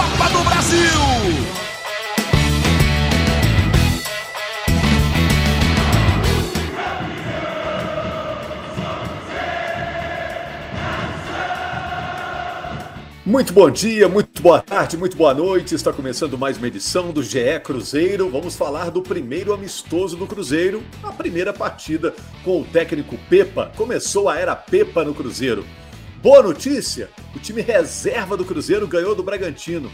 Copa do Brasil. Muito bom dia, muito boa tarde, muito boa noite. Está começando mais uma edição do GE Cruzeiro. Vamos falar do primeiro amistoso do Cruzeiro, a primeira partida com o técnico Pepa. Começou a era Pepa no Cruzeiro. Boa notícia: o time reserva do Cruzeiro ganhou do Bragantino.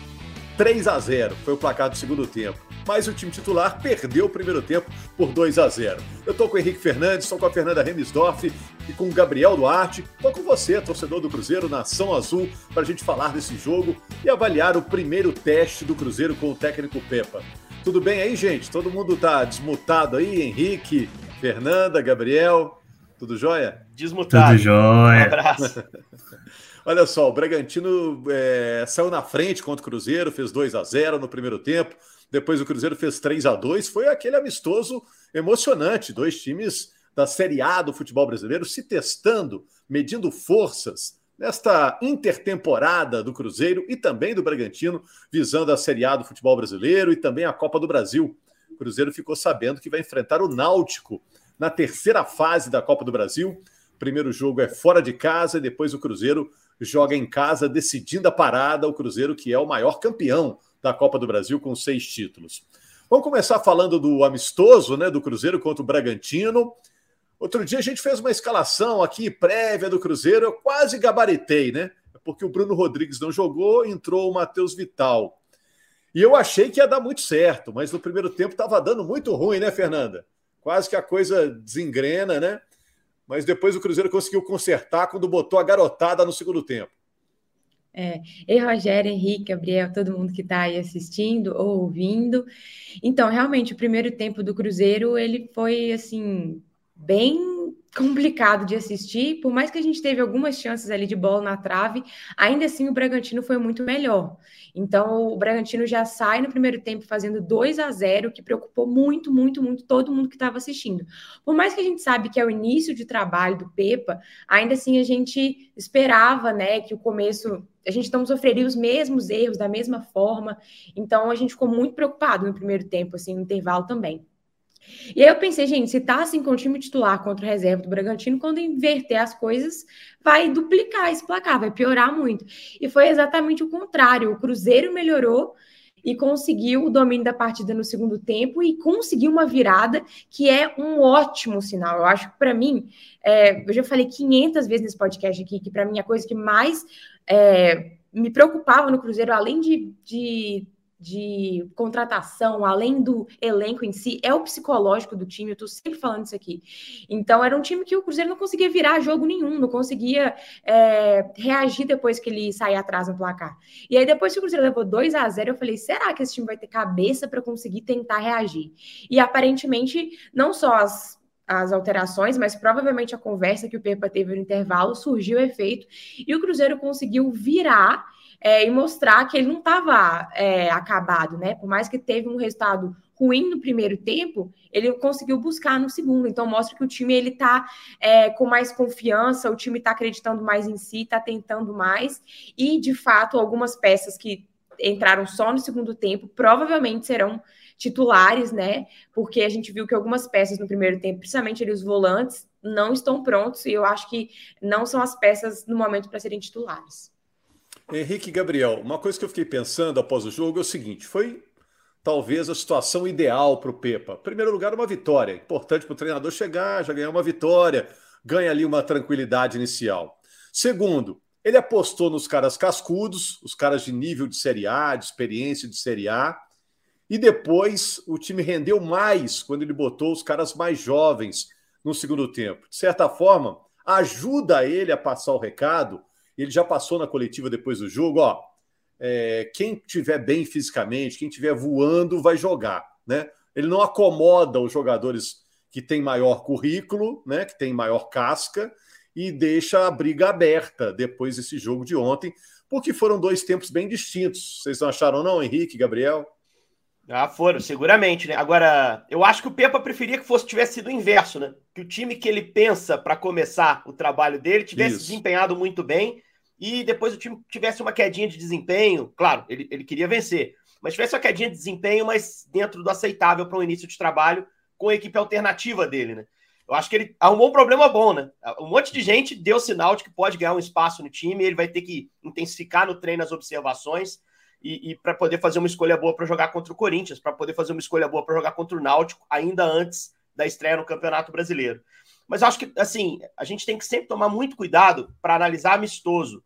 3 a 0 foi o placar do segundo tempo. Mas o time titular perdeu o primeiro tempo por 2 a 0. Eu estou com o Henrique Fernandes, estou com a Fernanda Remisdorf e com o Gabriel Duarte. Estou com você, torcedor do Cruzeiro, Nação Azul, para a gente falar desse jogo e avaliar o primeiro teste do Cruzeiro com o técnico Pepa. Tudo bem aí, gente? Todo mundo está desmutado aí? Henrique, Fernanda, Gabriel, tudo jóia? Desmutado. Tudo jóia. Um abraço. Olha só, o Bragantino é, saiu na frente contra o Cruzeiro, fez 2 a 0 no primeiro tempo. Depois o Cruzeiro fez 3 a 2 Foi aquele amistoso emocionante. Dois times da Série A do futebol brasileiro se testando, medindo forças nesta intertemporada do Cruzeiro e também do Bragantino, visando a Série A do futebol brasileiro e também a Copa do Brasil. O Cruzeiro ficou sabendo que vai enfrentar o Náutico na terceira fase da Copa do Brasil. Primeiro jogo é fora de casa e depois o Cruzeiro joga em casa, decidindo a parada. O Cruzeiro, que é o maior campeão da Copa do Brasil, com seis títulos. Vamos começar falando do amistoso, né, do Cruzeiro contra o Bragantino. Outro dia a gente fez uma escalação aqui prévia do Cruzeiro, eu quase gabaritei, né? Porque o Bruno Rodrigues não jogou, entrou o Matheus Vital. E eu achei que ia dar muito certo, mas no primeiro tempo estava dando muito ruim, né, Fernanda? Quase que a coisa desengrena, né? Mas depois o Cruzeiro conseguiu consertar quando botou a garotada no segundo tempo. É, e Rogério, Henrique, Gabriel, todo mundo que está aí assistindo ou ouvindo. Então, realmente, o primeiro tempo do Cruzeiro, ele foi, assim, bem complicado de assistir, por mais que a gente teve algumas chances ali de bola na trave, ainda assim o Bragantino foi muito melhor. Então o Bragantino já sai no primeiro tempo fazendo 2 a 0, que preocupou muito, muito, muito todo mundo que estava assistindo. Por mais que a gente sabe que é o início de trabalho do Pepa, ainda assim a gente esperava, né, que o começo a gente não sofreria os mesmos erros da mesma forma. Então a gente ficou muito preocupado no primeiro tempo, assim, no intervalo também. E aí eu pensei, gente, se tá assim com o time titular contra o reserva do Bragantino, quando inverter as coisas, vai duplicar esse placar, vai piorar muito. E foi exatamente o contrário. O Cruzeiro melhorou e conseguiu o domínio da partida no segundo tempo e conseguiu uma virada que é um ótimo sinal. Eu acho que para mim, é, eu já falei 500 vezes nesse podcast aqui que para mim a coisa que mais é, me preocupava no Cruzeiro, além de, de de contratação, além do elenco em si, é o psicológico do time. Eu tô sempre falando isso aqui. Então, era um time que o Cruzeiro não conseguia virar jogo nenhum, não conseguia é, reagir depois que ele saía atrás no placar. E aí, depois que o Cruzeiro levou 2 a 0 eu falei: será que esse time vai ter cabeça para conseguir tentar reagir? E aparentemente, não só as as alterações, mas provavelmente a conversa que o Pepa teve no intervalo surgiu efeito e o Cruzeiro conseguiu virar é, e mostrar que ele não estava é, acabado, né? Por mais que teve um resultado ruim no primeiro tempo, ele conseguiu buscar no segundo. Então mostra que o time ele está é, com mais confiança, o time está acreditando mais em si, está tentando mais e de fato algumas peças que entraram só no segundo tempo provavelmente serão titulares, né? Porque a gente viu que algumas peças no primeiro tempo, principalmente ali os volantes, não estão prontos e eu acho que não são as peças no momento para serem titulares. Henrique Gabriel, uma coisa que eu fiquei pensando após o jogo é o seguinte: foi talvez a situação ideal para o Pepa. Em primeiro lugar, uma vitória. Importante para o treinador chegar, já ganhar uma vitória, ganha ali uma tranquilidade inicial. Segundo, ele apostou nos caras cascudos, os caras de nível de Série A, de experiência de Série A. E depois o time rendeu mais quando ele botou os caras mais jovens no segundo tempo. De certa forma, ajuda ele a passar o recado ele já passou na coletiva depois do jogo, ó. é, quem tiver bem fisicamente, quem tiver voando, vai jogar, né? Ele não acomoda os jogadores que têm maior currículo, né? Que têm maior casca e deixa a briga aberta depois desse jogo de ontem, porque foram dois tempos bem distintos. Vocês não acharam, não, Henrique, Gabriel? Ah, foram, seguramente, né? Agora, eu acho que o Pepa preferia que fosse tivesse sido o inverso, né? Que o time que ele pensa para começar o trabalho dele tivesse Isso. desempenhado muito bem e depois o time tivesse uma quedinha de desempenho. Claro, ele, ele queria vencer, mas tivesse uma quedinha de desempenho, mas dentro do aceitável para um início de trabalho com a equipe alternativa dele, né? Eu acho que ele arrumou um problema bom, né? Um monte de gente deu sinal de que pode ganhar um espaço no time, ele vai ter que intensificar no treino as observações e, e para poder fazer uma escolha boa para jogar contra o Corinthians, para poder fazer uma escolha boa para jogar contra o Náutico, ainda antes da estreia no Campeonato Brasileiro. Mas acho que, assim, a gente tem que sempre tomar muito cuidado para analisar amistoso,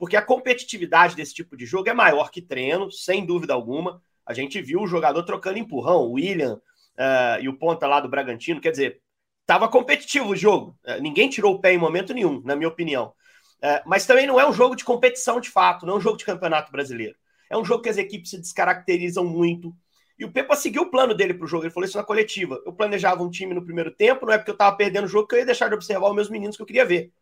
porque a competitividade desse tipo de jogo é maior que treino, sem dúvida alguma. A gente viu o jogador trocando empurrão, o William uh, e o ponta lá do Bragantino, quer dizer, estava competitivo o jogo. Uh, ninguém tirou o pé em momento nenhum, na minha opinião. Uh, mas também não é um jogo de competição de fato, não é um jogo de campeonato brasileiro. É um jogo que as equipes se descaracterizam muito. E o Pepa seguiu o plano dele para o jogo. Ele falou isso na coletiva. Eu planejava um time no primeiro tempo, não é porque eu estava perdendo o jogo que eu ia deixar de observar os meus meninos que eu queria ver.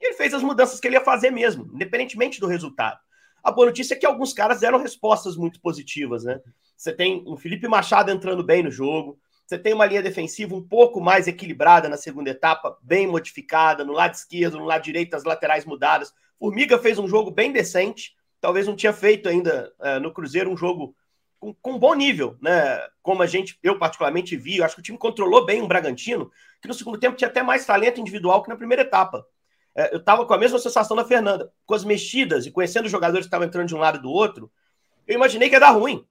E ele fez as mudanças que ele ia fazer mesmo, independentemente do resultado. A boa notícia é que alguns caras deram respostas muito positivas, né? Você tem um Felipe Machado entrando bem no jogo, você tem uma linha defensiva um pouco mais equilibrada na segunda etapa, bem modificada, no lado esquerdo, no lado direito, as laterais mudadas. Formiga fez um jogo bem decente, talvez não tinha feito ainda uh, no Cruzeiro um jogo com, com bom nível, né? Como a gente, eu particularmente vi, eu acho que o time controlou bem o Bragantino, que no segundo tempo tinha até mais talento individual que na primeira etapa. Uh, eu estava com a mesma sensação da Fernanda, com as mexidas e conhecendo os jogadores que estavam entrando de um lado e do outro, eu imaginei que ia dar ruim.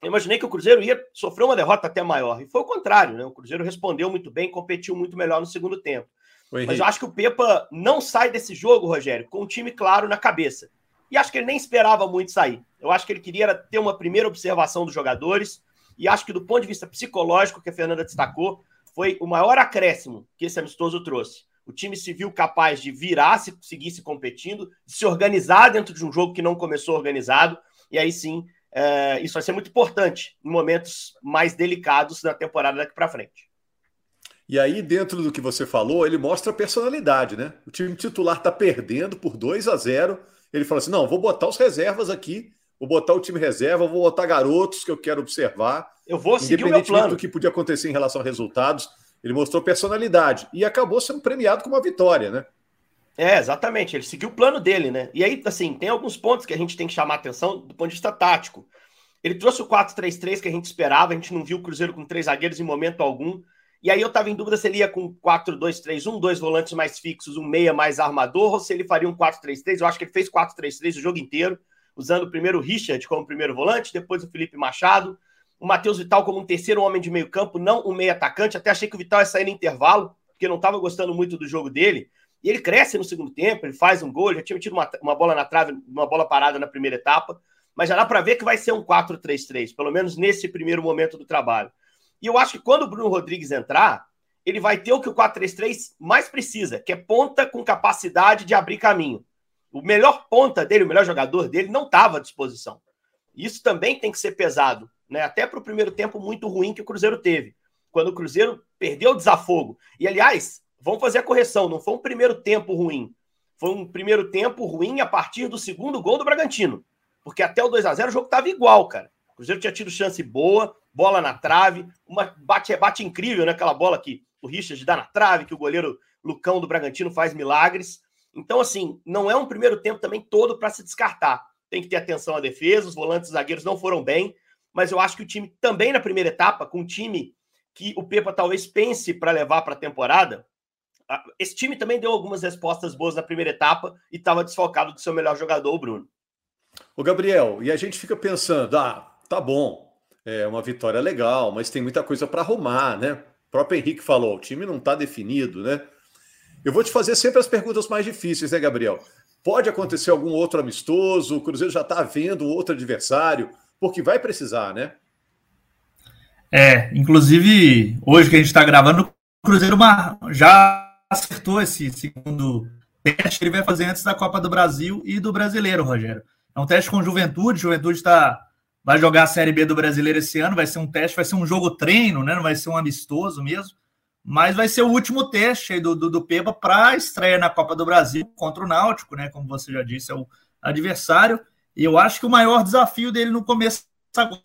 Eu imaginei que o Cruzeiro ia sofrer uma derrota até maior. E foi o contrário, né? O Cruzeiro respondeu muito bem, competiu muito melhor no segundo tempo. Mas eu acho que o Pepa não sai desse jogo, Rogério, com um time claro na cabeça. E acho que ele nem esperava muito sair. Eu acho que ele queria ter uma primeira observação dos jogadores. E acho que do ponto de vista psicológico, que a Fernanda destacou, foi o maior acréscimo que esse amistoso trouxe. O time se viu capaz de virar, se seguisse competindo, de se organizar dentro de um jogo que não começou organizado. E aí sim, é, isso vai ser muito importante em momentos mais delicados da temporada daqui para frente. E aí, dentro do que você falou, ele mostra a personalidade, né? O time titular está perdendo por 2 a 0 ele falou assim: não, vou botar os reservas aqui, vou botar o time reserva, vou botar garotos que eu quero observar. Eu vou seguir o meu plano. do que podia acontecer em relação a resultados, ele mostrou personalidade e acabou sendo premiado com uma vitória, né? É, exatamente. Ele seguiu o plano dele, né? E aí, assim, tem alguns pontos que a gente tem que chamar atenção do ponto de vista tático. Ele trouxe o 4-3-3 que a gente esperava, a gente não viu o Cruzeiro com três zagueiros em momento algum. E aí eu estava em dúvida se ele ia com 4-2-3-1, dois volantes mais fixos, um meia mais armador, ou se ele faria um 4-3-3. Eu acho que ele fez 4-3-3 o jogo inteiro, usando primeiro o Richard como primeiro volante, depois o Felipe Machado, o Matheus Vital como um terceiro homem de meio campo, não um meia atacante. Até achei que o Vital ia sair no intervalo, porque não estava gostando muito do jogo dele. E ele cresce no segundo tempo, ele faz um gol, já tinha metido uma, uma bola na trave, uma bola parada na primeira etapa, mas já dá para ver que vai ser um 4-3-3, pelo menos nesse primeiro momento do trabalho. E eu acho que quando o Bruno Rodrigues entrar, ele vai ter o que o 4-3-3 mais precisa, que é ponta com capacidade de abrir caminho. O melhor ponta dele, o melhor jogador dele, não estava à disposição. Isso também tem que ser pesado, né? Até para o primeiro tempo muito ruim que o Cruzeiro teve. Quando o Cruzeiro perdeu o desafogo. E, aliás, vamos fazer a correção: não foi um primeiro tempo ruim. Foi um primeiro tempo ruim a partir do segundo gol do Bragantino. Porque até o 2 a 0 o jogo estava igual, cara. O Cruzeiro tinha tido chance boa, bola na trave, uma bate, bate incrível, né? Aquela bola que o Richard dá na trave, que o goleiro Lucão do Bragantino faz milagres. Então, assim, não é um primeiro tempo também todo para se descartar. Tem que ter atenção à defesa, os volantes e zagueiros não foram bem, mas eu acho que o time também na primeira etapa, com um time que o Pepa talvez pense para levar para a temporada, esse time também deu algumas respostas boas na primeira etapa e estava desfocado do seu melhor jogador, o Bruno. O Gabriel, e a gente fica pensando, ah, tá bom, é uma vitória legal, mas tem muita coisa para arrumar, né? O próprio Henrique falou, o time não está definido, né? Eu vou te fazer sempre as perguntas mais difíceis, né, Gabriel? Pode acontecer algum outro amistoso, o Cruzeiro já está vendo outro adversário, porque vai precisar, né? É, inclusive, hoje que a gente está gravando, o Cruzeiro já acertou esse segundo teste que ele vai fazer antes da Copa do Brasil e do Brasileiro, Rogério. É um teste com juventude. Juventude está vai jogar a Série B do Brasileiro esse ano, vai ser um teste, vai ser um jogo treino, né? Não vai ser um amistoso mesmo. Mas vai ser o último teste do, do, do Pepa para estreia na Copa do Brasil contra o Náutico, né? Como você já disse, é o adversário. Eu acho que o maior desafio dele no começo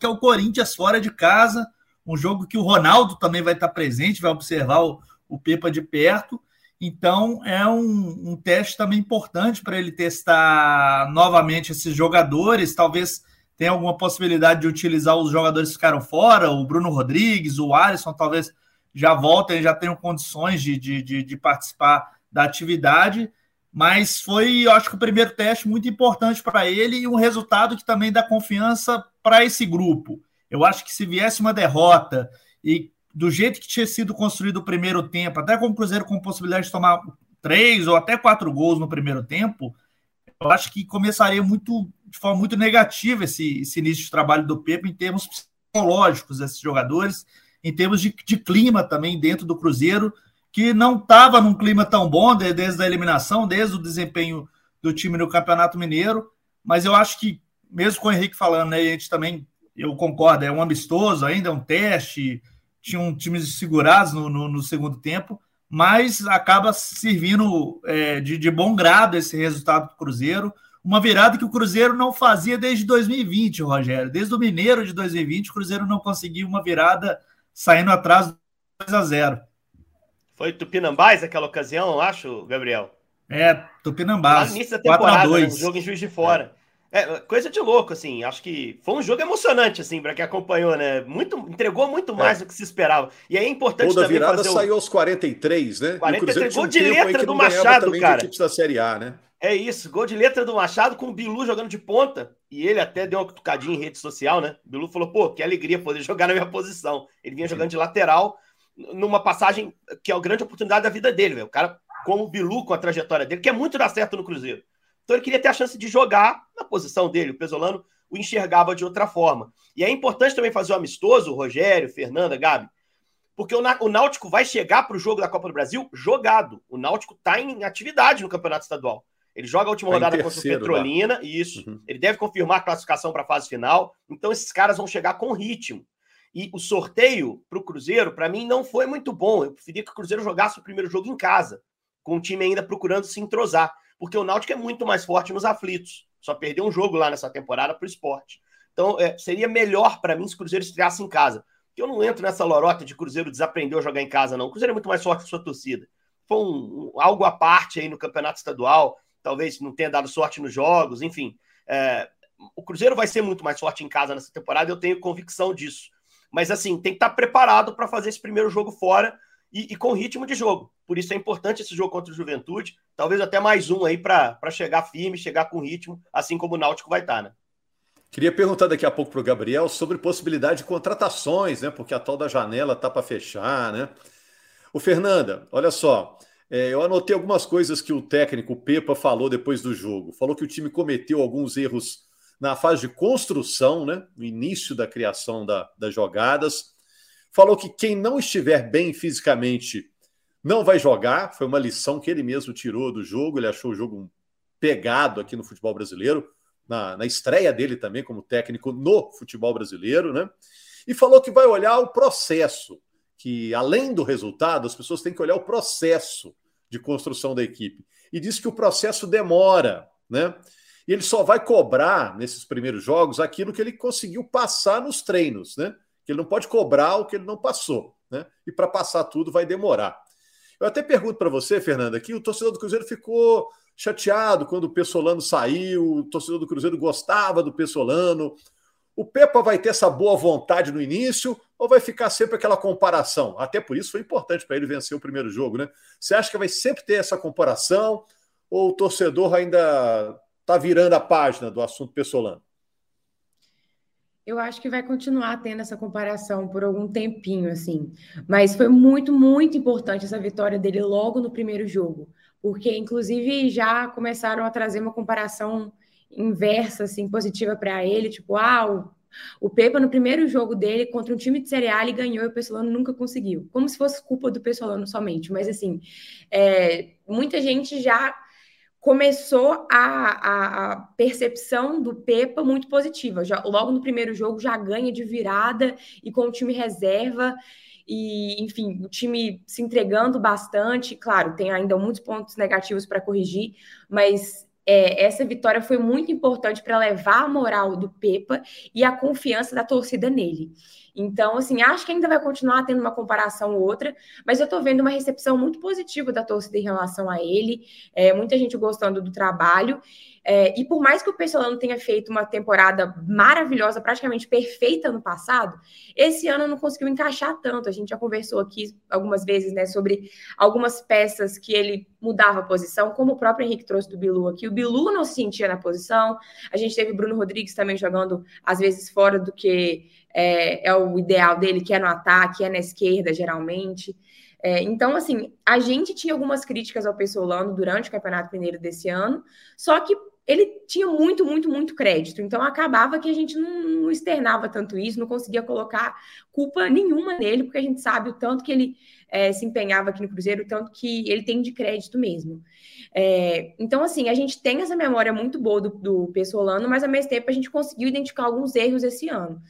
é o Corinthians fora de casa, um jogo que o Ronaldo também vai estar presente, vai observar o, o Pepa de perto. Então é um, um teste também importante para ele testar novamente esses jogadores. Talvez tenha alguma possibilidade de utilizar os jogadores que ficaram fora, o Bruno Rodrigues, o Alisson, talvez já voltem, já tenham condições de, de, de, de participar da atividade. Mas foi, eu acho que o primeiro teste muito importante para ele e um resultado que também dá confiança para esse grupo. Eu acho que se viesse uma derrota e do jeito que tinha sido construído o primeiro tempo, até com o Cruzeiro com possibilidade de tomar três ou até quatro gols no primeiro tempo, eu acho que começaria muito de forma muito negativa esse, esse início de trabalho do Pepe em termos psicológicos desses jogadores, em termos de, de clima também dentro do Cruzeiro que não estava num clima tão bom desde a eliminação, desde o desempenho do time no Campeonato Mineiro. Mas eu acho que, mesmo com o Henrique falando, né, a gente também, eu concordo, é um amistoso ainda, é um teste, tinham times segurados no, no, no segundo tempo, mas acaba servindo é, de, de bom grado esse resultado para o Cruzeiro. Uma virada que o Cruzeiro não fazia desde 2020, Rogério. Desde o Mineiro de 2020, o Cruzeiro não conseguiu uma virada saindo atrás 2 a 0. Foi Tupinambás aquela ocasião, eu acho, Gabriel? É, Tupinambás. Lá no início da temporada, né, um jogo em Juiz de Fora. É. é. coisa de louco, assim. Acho que foi um jogo emocionante, assim, para quem acompanhou, né? Muito, entregou muito mais é. do que se esperava. E é importante Toda também virada fazer saiu aos 43, né? 43, gol de letra do Machado, cara. equipes da Série A, né? É isso, gol de letra do Machado com o Bilu jogando de ponta. E ele até deu uma cutucadinha em rede social, né? O Bilu falou, pô, que alegria poder jogar na minha posição. Ele vinha jogando de lateral numa passagem que é a grande oportunidade da vida dele, O cara, como o Bilu, com a trajetória dele, que é muito dar certo no Cruzeiro. Então ele queria ter a chance de jogar na posição dele. O Pesolano o enxergava de outra forma. E é importante também fazer o amistoso, o Rogério, Fernanda, Gabi, porque o, Náutico vai chegar para o jogo da Copa do Brasil jogado. O Náutico está em atividade no Campeonato Estadual. Ele joga a última tá rodada contra o Petrolina, e isso. Uhum. Ele deve confirmar a classificação para a fase final. Então esses caras vão chegar com ritmo. E o sorteio para o Cruzeiro, para mim, não foi muito bom. Eu preferia que o Cruzeiro jogasse o primeiro jogo em casa, com o time ainda procurando se entrosar, porque o Náutico é muito mais forte nos aflitos. Só perdeu um jogo lá nessa temporada para o esporte. Então, é, seria melhor para mim se o Cruzeiro estreasse em casa. Porque eu não entro nessa lorota de Cruzeiro desaprendeu a jogar em casa, não. O Cruzeiro é muito mais forte que sua torcida. Foi um, um, algo à parte aí no campeonato estadual. Talvez não tenha dado sorte nos jogos, enfim. É, o Cruzeiro vai ser muito mais forte em casa nessa temporada, eu tenho convicção disso. Mas assim, tem que estar preparado para fazer esse primeiro jogo fora e, e, com ritmo de jogo. Por isso é importante esse jogo contra o Juventude. Talvez até mais um aí para chegar firme, chegar com ritmo, assim como o Náutico vai estar, né? Queria perguntar daqui a pouco para o Gabriel sobre possibilidade de contratações, né? Porque a tal da janela tá para fechar, né? O Fernanda, olha só, é, eu anotei algumas coisas que o técnico Pepa falou depois do jogo. Falou que o time cometeu alguns erros na fase de construção, né, no início da criação da, das jogadas. Falou que quem não estiver bem fisicamente não vai jogar. Foi uma lição que ele mesmo tirou do jogo. Ele achou o jogo pegado aqui no futebol brasileiro, na, na estreia dele também como técnico no futebol brasileiro, né? E falou que vai olhar o processo, que além do resultado, as pessoas têm que olhar o processo de construção da equipe. E disse que o processo demora, né? E ele só vai cobrar nesses primeiros jogos aquilo que ele conseguiu passar nos treinos, né? Que ele não pode cobrar o que ele não passou, né? E para passar tudo vai demorar. Eu até pergunto para você, Fernanda, que o torcedor do Cruzeiro ficou chateado quando o Pessolano saiu, o torcedor do Cruzeiro gostava do Pessolano. O Pepa vai ter essa boa vontade no início ou vai ficar sempre aquela comparação? Até por isso foi importante para ele vencer o primeiro jogo, né? Você acha que vai sempre ter essa comparação ou o torcedor ainda está virando a página do assunto Pessolano? Eu acho que vai continuar tendo essa comparação por algum tempinho, assim. Mas foi muito, muito importante essa vitória dele logo no primeiro jogo. Porque, inclusive, já começaram a trazer uma comparação inversa, assim, positiva para ele. Tipo, ah, o, Pepa no primeiro jogo dele contra um time de Série A ele ganhou e o Pessolano nunca conseguiu. Como se fosse culpa do Pessolano somente. Mas, assim, é, muita gente já começou a, a, percepção do Pepa muito positiva. Já, logo no primeiro jogo já ganha de virada e com o time reserva e, enfim, o time se entregando bastante. Claro, tem ainda muitos pontos negativos para corrigir, mas é, essa vitória foi muito importante para levar a moral do Pepa e a confiança da torcida nele. Então, assim, acho que ainda vai continuar tendo uma comparação ou outra, mas eu estou vendo uma recepção muito positiva da torcida em relação a ele, é, muita gente gostando do trabalho. É, e por mais que o Pessolano tenha feito uma temporada maravilhosa, praticamente perfeita no passado, esse ano não conseguiu encaixar tanto. A gente já conversou aqui algumas vezes né, sobre algumas peças que ele mudava a posição, como o próprio Henrique trouxe do Bilu aqui. O Bilu não se sentia na posição. A gente teve Bruno Rodrigues também jogando, às vezes, fora do que é, é o ideal dele, que é no ataque, é na esquerda, geralmente. É, então, assim, a gente tinha algumas críticas ao Pessolano durante o Campeonato Mineiro desse ano, só que ele tinha muito, muito, muito crédito. Então, acabava que a gente não, não externava tanto isso, não conseguia colocar culpa nenhuma nele, porque a gente sabe o tanto que ele é, se empenhava aqui no Cruzeiro, o tanto que ele tem de crédito mesmo. É, então, assim, a gente tem essa memória muito boa do, do Pessolano, mas ao mesmo tempo a gente conseguiu identificar alguns erros esse ano.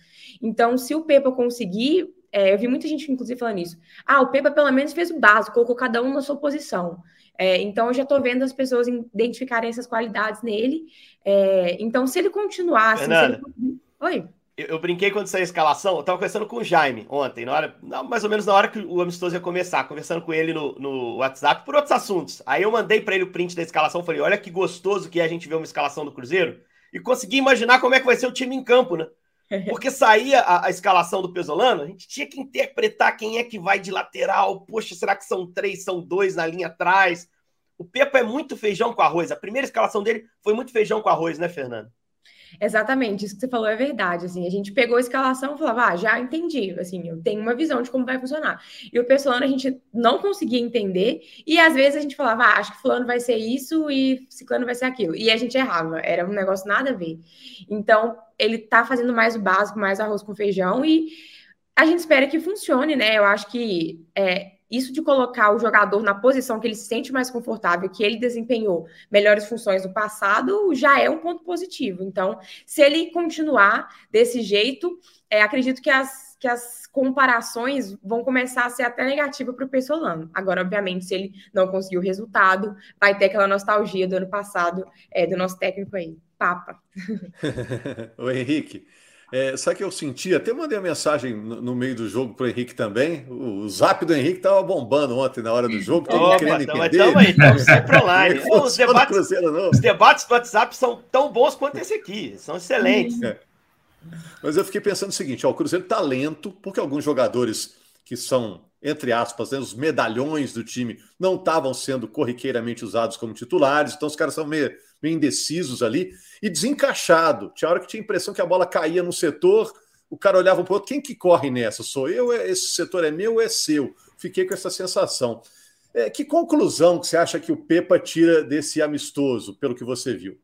Então, se o Pepa conseguir, é, eu vi muita gente, inclusive, falando isso. Ah, o Pepa pelo menos fez o básico, colocou cada um na sua posição. É, então, eu já estou vendo as pessoas identificarem essas qualidades nele. É, então, se ele continuar assim. Ele... Oi. Eu, eu, brinquei quando saiu a escalação, eu estava conversando com o Jaime ontem, na hora, mais ou menos na hora que o amistoso ia começar, conversando com ele no, no WhatsApp por outros assuntos. Aí eu mandei para ele o print da escalação, falei: olha que gostoso que é a gente ver uma escalação do Cruzeiro e consegui imaginar como é que vai ser o time em campo, né? Porque saía a, a, escalação do Pesolano, a gente tinha que interpretar quem é que vai de lateral. Poxa, será que são três, são dois na linha atrás? O Pepa é muito feijão com arroz. A primeira escalação dele foi muito feijão com arroz, né, Fernando? Exatamente, isso que você falou é verdade. Assim, a gente pegou a escalação e falava, ah, já entendi. Assim, eu tenho uma visão de como vai funcionar. E o Pessolano a gente não conseguia entender, e às vezes a gente falava, ah, acho que fulano vai ser isso e ciclano vai ser aquilo. E a gente errava, era um negócio nada a ver. Então, ele tá fazendo mais o básico, mais arroz com feijão, e a gente espera que funcione, né? Eu acho que é, isso de colocar o jogador na posição que ele se sente mais confortável, que ele desempenhou melhores funções no passado, já é um ponto positivo. Então, se ele continuar desse jeito, é, acredito que as, que as comparações vão começar a ser até negativas para o Pessolano. Agora, obviamente, se ele não conseguir o resultado, vai ter aquela nostalgia do ano passado, é, do nosso técnico aí, Papa. o Henrique. É, sabe que eu senti? Até mandei uma mensagem no, no meio do jogo para o Henrique também. O, o, zap do Henrique estava bombando ontem na hora do jogo. Todo mundo querendo entender. Estamos aí, estamos sempre online. os, debates, os debates do WhatsApp são tão bons quanto esse aqui. São excelentes. É. Mas eu fiquei pensando o seguinte: ó, o Cruzeiro está lento, porque alguns jogadores que são, entre aspas, né, os medalhões do time não estavam sendo corriqueiramente usados como titulares, então os caras são meio meio indecisos ali, e desencaixado. Tinha hora que tinha a impressão que a bola caía no setor, o cara olhava para o outro, quem que corre nessa? Sou eu, esse setor é meu é seu? Fiquei com essa sensação. É, que conclusão que você acha que o Pepa tira desse amistoso, pelo que você viu?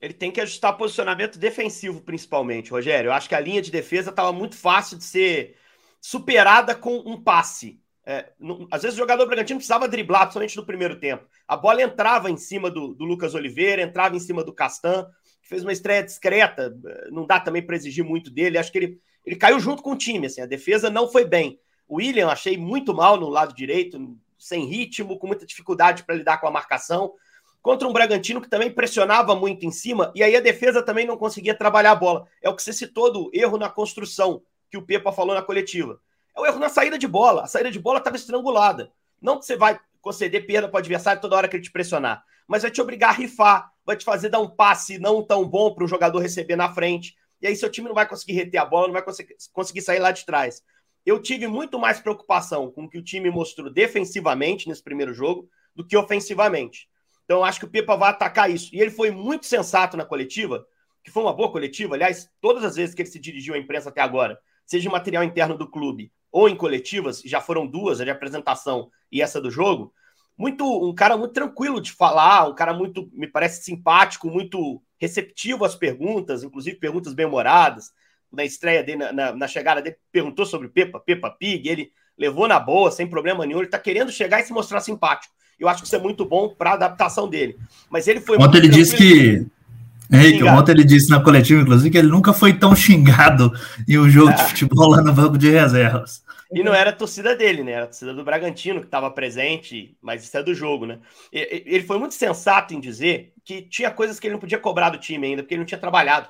Ele tem que ajustar posicionamento defensivo, principalmente, Rogério. Eu acho que a linha de defesa estava muito fácil de ser superada com um passe. É, às vezes o jogador Bragantino precisava driblar, principalmente no primeiro tempo. A bola entrava em cima do, do Lucas Oliveira, entrava em cima do Castan, que fez uma estreia discreta. Não dá também para exigir muito dele. Acho que ele, ele caiu junto com o time. Assim, a defesa não foi bem. O William achei muito mal no lado direito, sem ritmo, com muita dificuldade para lidar com a marcação. Contra um Bragantino que também pressionava muito em cima, e aí a defesa também não conseguia trabalhar a bola. É o que você citou do erro na construção, que o Pepa falou na coletiva é o erro na saída de bola. A saída de bola estava estrangulada. Não que você vai conceder perda para o adversário toda hora que ele te pressionar, mas vai te obrigar a rifar, vai te fazer dar um passe não tão bom para o jogador receber na frente. E aí seu time não vai conseguir reter a bola, não vai conseguir sair lá de trás. Eu tive muito mais preocupação com o que o time mostrou defensivamente nesse primeiro jogo do que ofensivamente. Então, acho que o Pepa vai atacar isso. E ele foi muito sensato na coletiva, que foi uma boa coletiva. Aliás, todas as vezes que ele se dirigiu à imprensa até agora, seja material interno do clube ou em coletivas, já foram duas, a de apresentação e essa do jogo, muito um cara muito tranquilo de falar, um cara muito, me parece simpático, muito receptivo às perguntas, inclusive perguntas bem-humoradas. Na estreia dele, na, na, na, chegada dele, perguntou sobre Pepa, Pepa Pig, ele levou na boa, sem problema nenhum, ele tá querendo chegar e se mostrar simpático. Eu acho que isso é muito bom para a adaptação dele. Mas ele foi. Ontem ele disse que. Henrique, ontem ele disse na coletiva, inclusive, que ele nunca foi tão xingado em um jogo é. de futebol lá no banco de reservas. E não era a torcida dele, né? Era a torcida do Bragantino que estava presente, mas isso é do jogo, né? Ele foi muito sensato em dizer que tinha coisas que ele não podia cobrar do time ainda, porque ele não tinha trabalhado.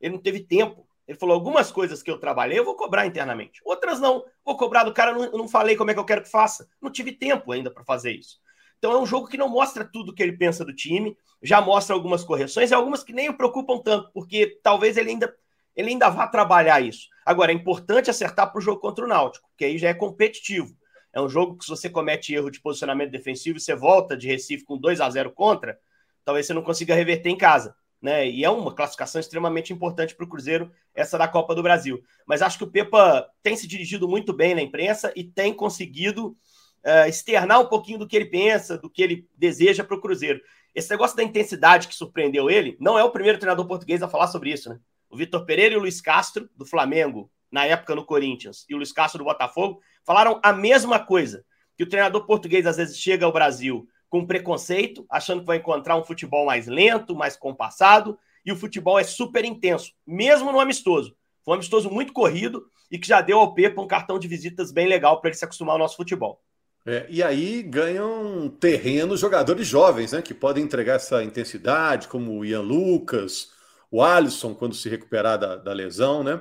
Ele não teve tempo. Ele falou: algumas coisas que eu trabalhei, eu vou cobrar internamente. Outras não. Vou cobrar do cara, não, não falei como é que eu quero que faça. Não tive tempo ainda para fazer isso. Então é um jogo que não mostra tudo que ele pensa do time, já mostra algumas correções e algumas que nem o preocupam tanto, porque talvez ele ainda, ele ainda vá trabalhar isso. Agora, é importante acertar para o jogo contra o Náutico, que aí já é competitivo. É um jogo que, se você comete erro de posicionamento defensivo e você volta de Recife com 2 a 0 contra, talvez você não consiga reverter em casa né? E é uma classificação extremamente importante para o Cruzeiro, essa da Copa do Brasil. Mas acho que o Pepa tem se dirigido muito bem na imprensa e tem conseguido uh, externar um pouquinho do que ele pensa, do que ele deseja para o Cruzeiro. Esse negócio da intensidade que surpreendeu ele, não é o primeiro treinador português a falar sobre isso, né? O Vitor Pereira e o Luiz Castro, do Flamengo, na época no Corinthians, e o Luiz Castro do Botafogo, falaram a mesma coisa. Que o treinador português às vezes chega ao Brasil com preconceito, achando que vai encontrar um futebol mais lento, mais compassado, e o futebol é super intenso, mesmo no amistoso. Foi um amistoso muito corrido e que já deu ao Pepa um cartão de visitas bem legal para ele se acostumar ao nosso futebol. É, e aí ganham terreno jogadores jovens, né? Que podem entregar essa intensidade, como o Ian Lucas, o Alisson, quando se recuperar da, da lesão, né?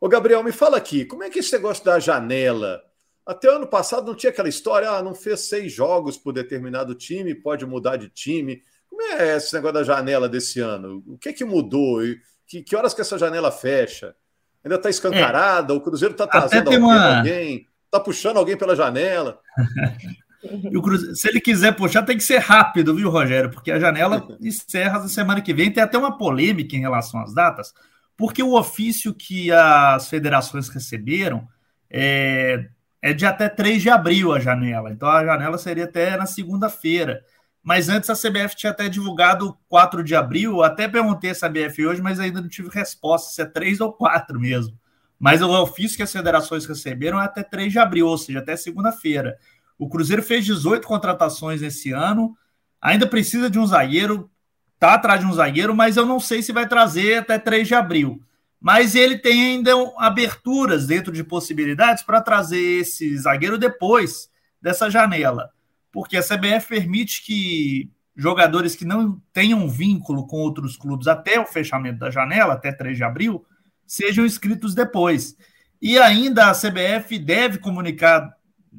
Ô, Gabriel, me fala aqui, como é que esse negócio da janela até o ano passado não tinha aquela história, ah, não fez seis jogos por determinado time, pode mudar de time. Como é esse negócio da janela desse ano? O que que mudou? Que, que horas que essa janela fecha? Ainda está escancarada? É. O Cruzeiro está trazendo alguém, uma... alguém? Está puxando alguém pela janela? Cruzeiro, se ele quiser puxar, tem que ser rápido, viu, Rogério? Porque a janela encerra na semana que vem. Tem até uma polêmica em relação às datas, porque o ofício que as federações receberam é, é de até 3 de abril a janela. Então a janela seria até na segunda-feira. Mas antes a CBF tinha até divulgado 4 de abril. Até perguntei a CBF hoje, mas ainda não tive resposta se é 3 ou 4 mesmo. Mas o ofício que as federações receberam é até 3 de abril, ou seja, até segunda-feira. O Cruzeiro fez 18 contratações esse ano, ainda precisa de um zagueiro, tá atrás de um zagueiro, mas eu não sei se vai trazer até 3 de abril. Mas ele tem ainda aberturas dentro de possibilidades para trazer esse zagueiro depois dessa janela, porque a CBF permite que jogadores que não tenham vínculo com outros clubes até o fechamento da janela, até 3 de abril, sejam inscritos depois. E ainda a CBF deve comunicar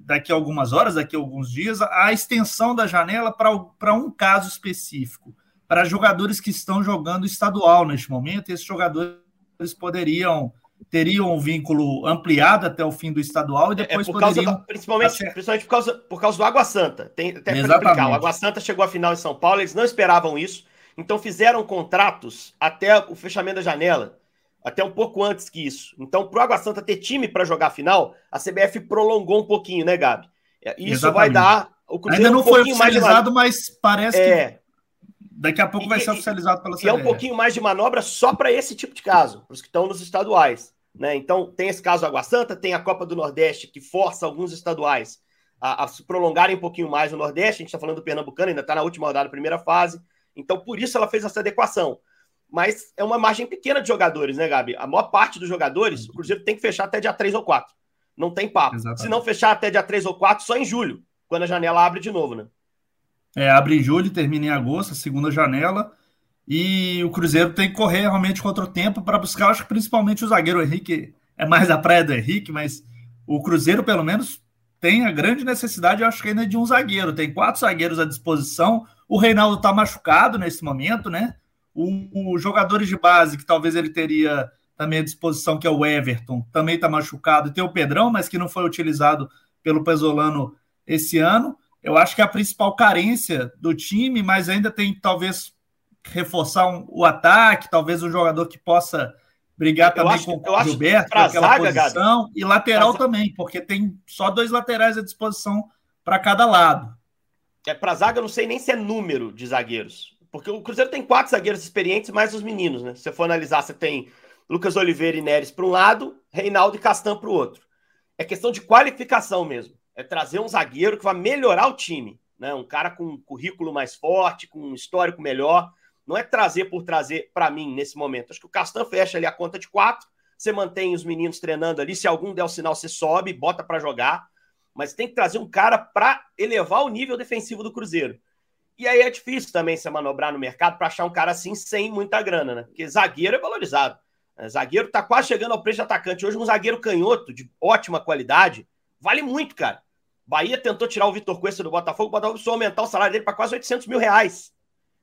daqui a algumas horas, daqui a alguns dias, a extensão da janela para um caso específico, para jogadores que estão jogando estadual neste momento, e esses jogadores poderiam teriam um vínculo ampliado até o fim do estadual e é, depois é por poderiam... Da, principalmente, principalmente por, causa, por causa do Água Santa. Tem até explicar, o Água Santa chegou à final em São Paulo, eles não esperavam isso, então fizeram contratos até o fechamento da janela, até um pouco antes que isso. Então, para o Água Santa ter time para jogar a final, a CBF prolongou um pouquinho, né, Gabi? É, isso Exatamente. vai dar o Cruzeiro Ainda não um foi oficializado, mas parece é, que Daqui a pouco e, vai ser oficializado pela CBF. E é um pouquinho mais de manobra só para esse tipo de caso, para os que estão nos estaduais. Né? Então, tem esse caso Água Santa, tem a Copa do Nordeste, que força alguns estaduais a, a se prolongarem um pouquinho mais no Nordeste. A gente está falando do Pernambucano, ainda está na última rodada, primeira fase. Então, por isso ela fez essa adequação. Mas é uma margem pequena de jogadores, né, Gabi? A maior parte dos jogadores, o Cruzeiro tem que fechar até dia 3 ou 4. Não tem papo. Exatamente. Se não fechar até dia 3 ou 4, só em julho, quando a janela abre de novo, né? É, abre em julho termina em agosto, a segunda janela. E o Cruzeiro tem que correr realmente contra o tempo para buscar, acho que principalmente o zagueiro Henrique. É mais a praia do Henrique, mas o Cruzeiro, pelo menos, tem a grande necessidade, acho que ainda de um zagueiro. Tem quatro zagueiros à disposição. O Reinaldo está machucado nesse momento, né? Os jogadores de base, que talvez ele teria também à disposição, que é o Everton, também está machucado. Tem o Pedrão, mas que não foi utilizado pelo Pesolano esse ano eu acho que é a principal carência do time, mas ainda tem talvez reforçar um, o ataque, talvez um jogador que possa brigar também acho, com o Gilberto, aquela zaga, posição, Gabi, e lateral pra... também, porque tem só dois laterais à disposição para cada lado. É, para zaga, eu não sei nem se é número de zagueiros, porque o Cruzeiro tem quatro zagueiros experientes, mais os meninos, né? Se você for analisar, você tem Lucas Oliveira e Neres para um lado, Reinaldo e Castan para o outro. É questão de qualificação mesmo é trazer um zagueiro que vai melhorar o time. né? Um cara com um currículo mais forte, com um histórico melhor. Não é trazer por trazer para mim nesse momento. Acho que o Castan fecha ali a conta de quatro. Você mantém os meninos treinando ali. Se algum der o sinal, você sobe, bota para jogar. Mas tem que trazer um cara para elevar o nível defensivo do Cruzeiro. E aí é difícil também você manobrar no mercado para achar um cara assim sem muita grana, né? Porque zagueiro é valorizado. É, zagueiro tá quase chegando ao preço de atacante. Hoje, um zagueiro canhoto de ótima qualidade vale muito, cara. Bahia tentou tirar o Vitor Cuesta do Botafogo, o Botafogo precisou aumentar o salário dele para quase 800 mil reais.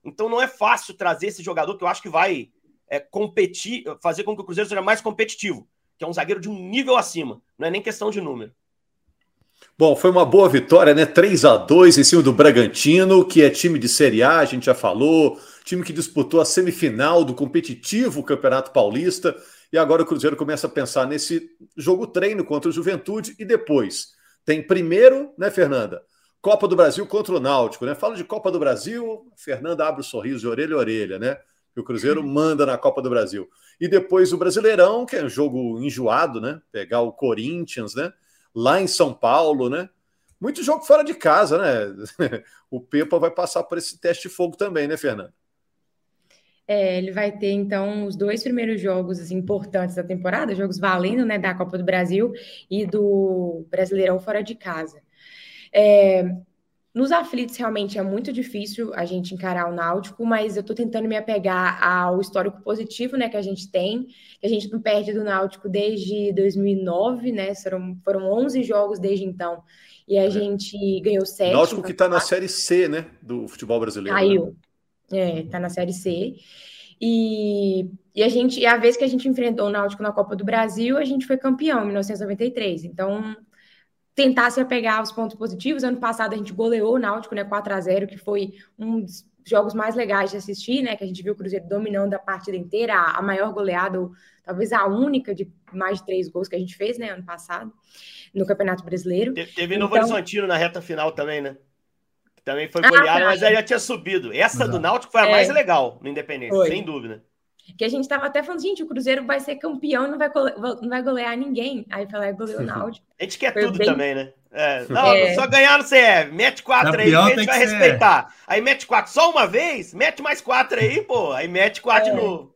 Então não é fácil trazer esse jogador que eu acho que vai é, competir, fazer com que o Cruzeiro seja mais competitivo, que é um zagueiro de um nível acima. Não é nem questão de número. Bom, foi uma boa vitória, né? 3 a 2 em cima do Bragantino, que é time de Série A, a gente já falou, time que disputou a semifinal do competitivo Campeonato Paulista, e agora o Cruzeiro começa a pensar nesse jogo treino contra o Juventude e depois tem primeiro, né, Fernanda? Copa do Brasil contra o Náutico, né? Fala de Copa do Brasil, Fernanda abre o sorriso de orelha a orelha, né? Que o Cruzeiro manda na Copa do Brasil. E depois o Brasileirão, que é um jogo enjoado, né? Pegar o Corinthians, né? Lá em São Paulo, né? Muito jogo fora de casa, né? o Pepa vai passar por esse teste de fogo também, né, Fernando? É, ele vai ter, então, os dois primeiros jogos assim, importantes da temporada, jogos valendo, né, da Copa do Brasil e do Brasileirão fora de casa. É, nos aflitos, realmente, é muito difícil a gente encarar o Náutico, mas eu estou tentando me apegar ao histórico positivo, né, que a gente tem, que a gente não perde do Náutico desde 2009, né, foram, foram 11 jogos desde então, e a é. gente ganhou 7. Náutico que está na Série C, né, do futebol brasileiro. Né? Caiu, né? é, tá na Série C. E, e a gente, a vez que a gente enfrentou o Náutico na Copa do Brasil, a gente foi campeão em 1993. Então, tentar se apegar aos pontos positivos. Ano passado a gente goleou o Náutico, né, 4 a 0 que foi um dos jogos mais legais de assistir, né, que a gente viu o Cruzeiro dominando a partida inteira, a, maior goleada, ou talvez a única de mais de três gols que a gente fez, né, ano passado, no Campeonato Brasileiro. Te, teve então... Novo Horizontino na reta final também, né? Também foi goleada, ah, mas aí já tinha subido. Essa do Náutico foi a é. mais legal no Independência, foi. sem dúvida que a gente estava até falando, gente, o Cruzeiro vai ser campeão, não vai, não vai golear ninguém. Aí foi lá e goleou o Náutico. A gente quer foi tudo bem... também, né? É, não, é... só ganhar no CF, mete quatro aí, a gente vai respeitar. Ser. Aí mete quatro só uma vez, mete mais quatro aí, pô, aí mete quatro é. de novo.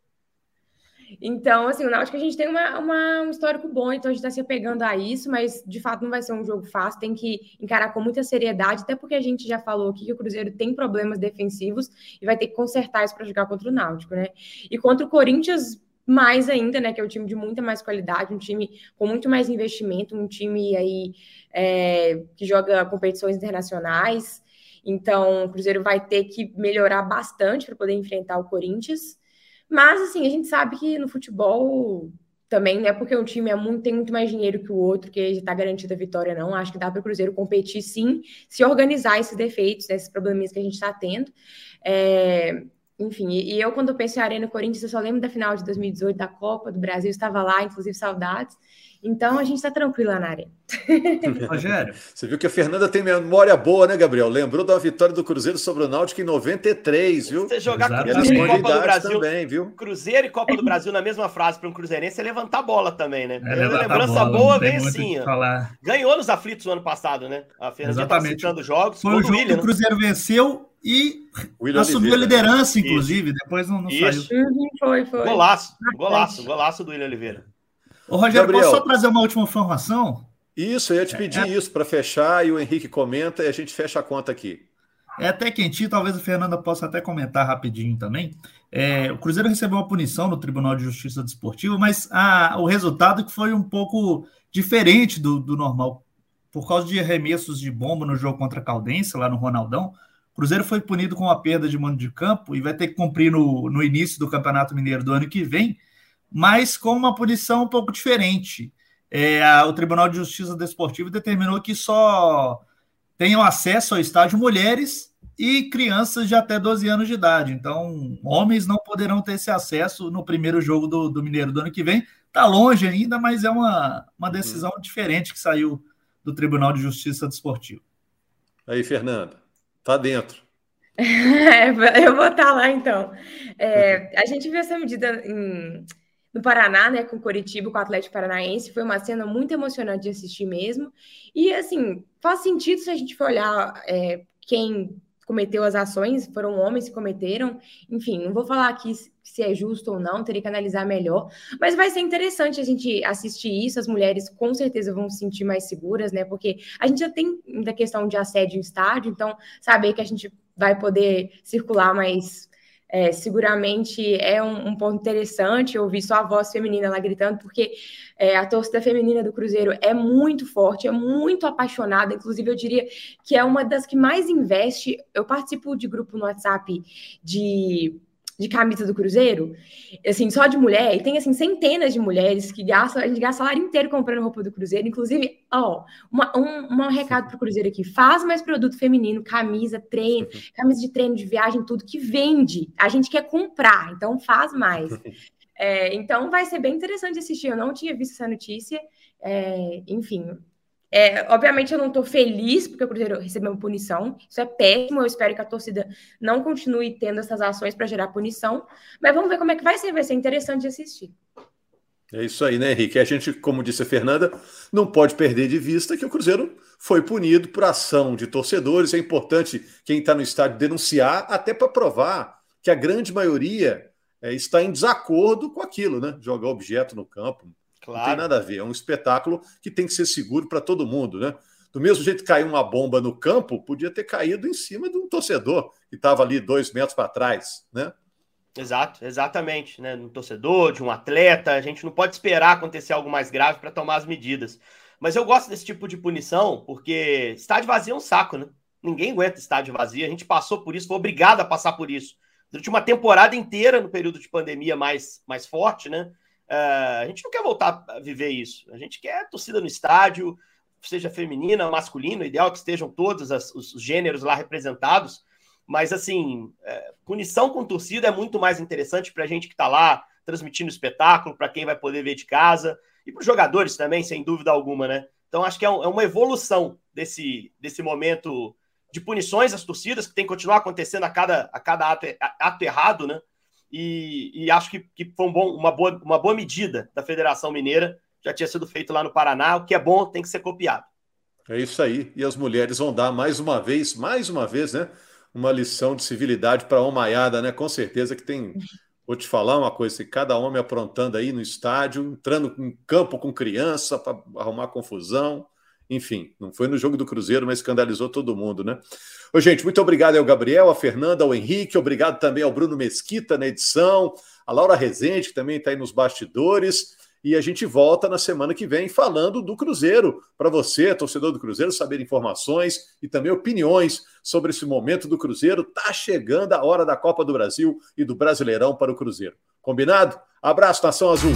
Então, assim, o Náutico a gente tem uma, uma, um histórico bom, então a gente está se apegando a isso, mas de fato não vai ser um jogo fácil, tem que encarar com muita seriedade, até porque a gente já falou aqui que o Cruzeiro tem problemas defensivos e vai ter que consertar isso para jogar contra o Náutico, né? E contra o Corinthians, mais ainda, né? Que é um time de muita mais qualidade, um time com muito mais investimento, um time aí é, que joga competições internacionais. Então, o Cruzeiro vai ter que melhorar bastante para poder enfrentar o Corinthians. Mas, assim, a gente sabe que no futebol também não é porque um time é muito, tem muito mais dinheiro que o outro que já está garantida a vitória, não. Acho que dá para o Cruzeiro competir sim, se organizar esses defeitos, né, esses probleminhas que a gente está tendo. É, enfim, e eu, quando penso em Arena Corinthians, eu só lembro da final de 2018 da Copa do Brasil, estava lá, inclusive saudades. Então a gente está tranquila na área. Rogério. Você viu que a Fernanda tem memória boa, né, Gabriel? Lembrou da vitória do Cruzeiro sobre o Náutico em 93, viu? Você jogar Cruzeiro e Copa do Brasil também, viu? Cruzeiro e Copa do Brasil na mesma frase para um cruzeirense é levantar a bola também, né? É, lembrança boa vem assim. Ganhou nos aflitos no ano passado, né? A Fernanda está citando jogos. Foi o jogo que o Cruzeiro venceu e William assumiu Oliveira. a liderança, inclusive. Isso. Depois não, não saiu. Uhum, foi, foi. Golaço, golaço, golaço do William Oliveira. Ô, Rogério, Gabriel, posso só trazer uma última informação? Isso, eu ia te é, pedir é, isso para fechar e o Henrique comenta e a gente fecha a conta aqui. É até quentinho, talvez a Fernanda possa até comentar rapidinho também. É, o Cruzeiro recebeu uma punição no Tribunal de Justiça Desportiva, mas a, o resultado que foi um pouco diferente do, do normal. Por causa de arremessos de bomba no jogo contra a Caldense, lá no Ronaldão, o Cruzeiro foi punido com a perda de mando de campo e vai ter que cumprir no, no início do Campeonato Mineiro do ano que vem mas com uma punição um pouco diferente. É, o Tribunal de Justiça Desportiva determinou que só tenham acesso ao estádio mulheres e crianças de até 12 anos de idade. Então, homens não poderão ter esse acesso no primeiro jogo do, do Mineiro do ano que vem. Está longe ainda, mas é uma, uma decisão uhum. diferente que saiu do Tribunal de Justiça Desportiva. Aí, Fernanda, tá dentro. É, eu vou estar tá lá então. É, a gente viu essa medida em, no Paraná, né, com Coritiba, com o Atlético Paranaense, foi uma cena muito emocionante de assistir mesmo. E assim, faz sentido se a gente for olhar é, quem cometeu as ações, foram homens que cometeram. Enfim, não vou falar aqui se é justo ou não, teria que analisar melhor. Mas vai ser interessante a gente assistir isso. As mulheres com certeza vão se sentir mais seguras, né? Porque a gente já tem da questão de assédio em estádio, então saber que a gente vai poder circular mais é, seguramente é um, um, ponto interessante ouvir só a voz feminina lá gritando, porque é, a torcida feminina do Cruzeiro é muito forte, é muito apaixonada, inclusive eu diria que é uma das que mais investe. Eu participo de grupo no WhatsApp de de camisa do Cruzeiro, assim, só de mulher, e tem, assim, centenas de mulheres que gastam, a gente gasta o salário inteiro comprando roupa do Cruzeiro, inclusive, ó, uma, um, um recado pro Cruzeiro aqui, faz mais produto feminino, camisa, treino, camisa de treino, de viagem, tudo que vende, a gente quer comprar, então faz mais. É, então vai ser bem interessante assistir, eu não tinha visto essa notícia, é, enfim, é, obviamente eu não estou feliz porque o Cruzeiro recebeu uma punição. Isso é péssimo. Eu espero que a torcida não continue tendo essas ações para gerar punição. Mas vamos ver como é que vai ser. Vai ser interessante de assistir. É isso aí, né, Henrique? A gente, como disse a Fernanda, não pode perder de vista que o Cruzeiro foi punido por ação de torcedores. É importante quem está no estádio denunciar, até para provar que a grande maioria é, está em desacordo com aquilo, né? Jogar objeto no campo, Claro. Não tem nada a ver. É um espetáculo que tem que ser seguro para todo mundo, né? Do mesmo jeito que caiu uma bomba no campo, podia ter caído em cima de um torcedor que estava ali dois metros para trás, né? Exato, exatamente, né? Um torcedor, de um atleta, a gente não pode esperar acontecer algo mais grave para tomar as medidas. Mas eu gosto desse tipo de punição porque estádio vazio é um saco, né? Ninguém aguenta estádio vazio. A gente passou por isso, foi obrigado a passar por isso. Durante uma temporada inteira, no período de pandemia mais, mais forte, né? Uh, a gente não quer voltar a viver isso. A gente quer torcida no estádio, seja feminina, masculina, ideal é que estejam todos as, os gêneros lá representados. Mas, assim, é, punição com torcida é muito mais interessante para a gente que está lá transmitindo espetáculo, para quem vai poder ver de casa e para os jogadores também, sem dúvida alguma, né? Então, acho que é, um, é, uma evolução desse, desse momento de punições às torcidas, que tem que continuar acontecendo a cada, a cada ato, ato errado, né? E, e acho que, que foi um bom, uma, boa, uma boa medida da Federação Mineira. Já tinha sido feito lá no Paraná, o que é bom tem que ser copiado. É isso aí. E as mulheres vão dar mais uma vez, mais uma vez, né? Uma lição de civilidade para a homaiada, né? Com certeza que tem. Vou te falar uma coisa: cada homem aprontando aí no estádio, entrando em campo com criança para arrumar confusão. Enfim, não foi no jogo do Cruzeiro, mas escandalizou todo mundo, né? Ô, gente, muito obrigado ao Gabriel, a Fernanda, ao Henrique, obrigado também ao Bruno Mesquita na edição, a Laura Rezende, que também está aí nos bastidores. E a gente volta na semana que vem falando do Cruzeiro, para você, torcedor do Cruzeiro, saber informações e também opiniões sobre esse momento do Cruzeiro. Tá chegando a hora da Copa do Brasil e do Brasileirão para o Cruzeiro. Combinado? Abraço, Nação Azul.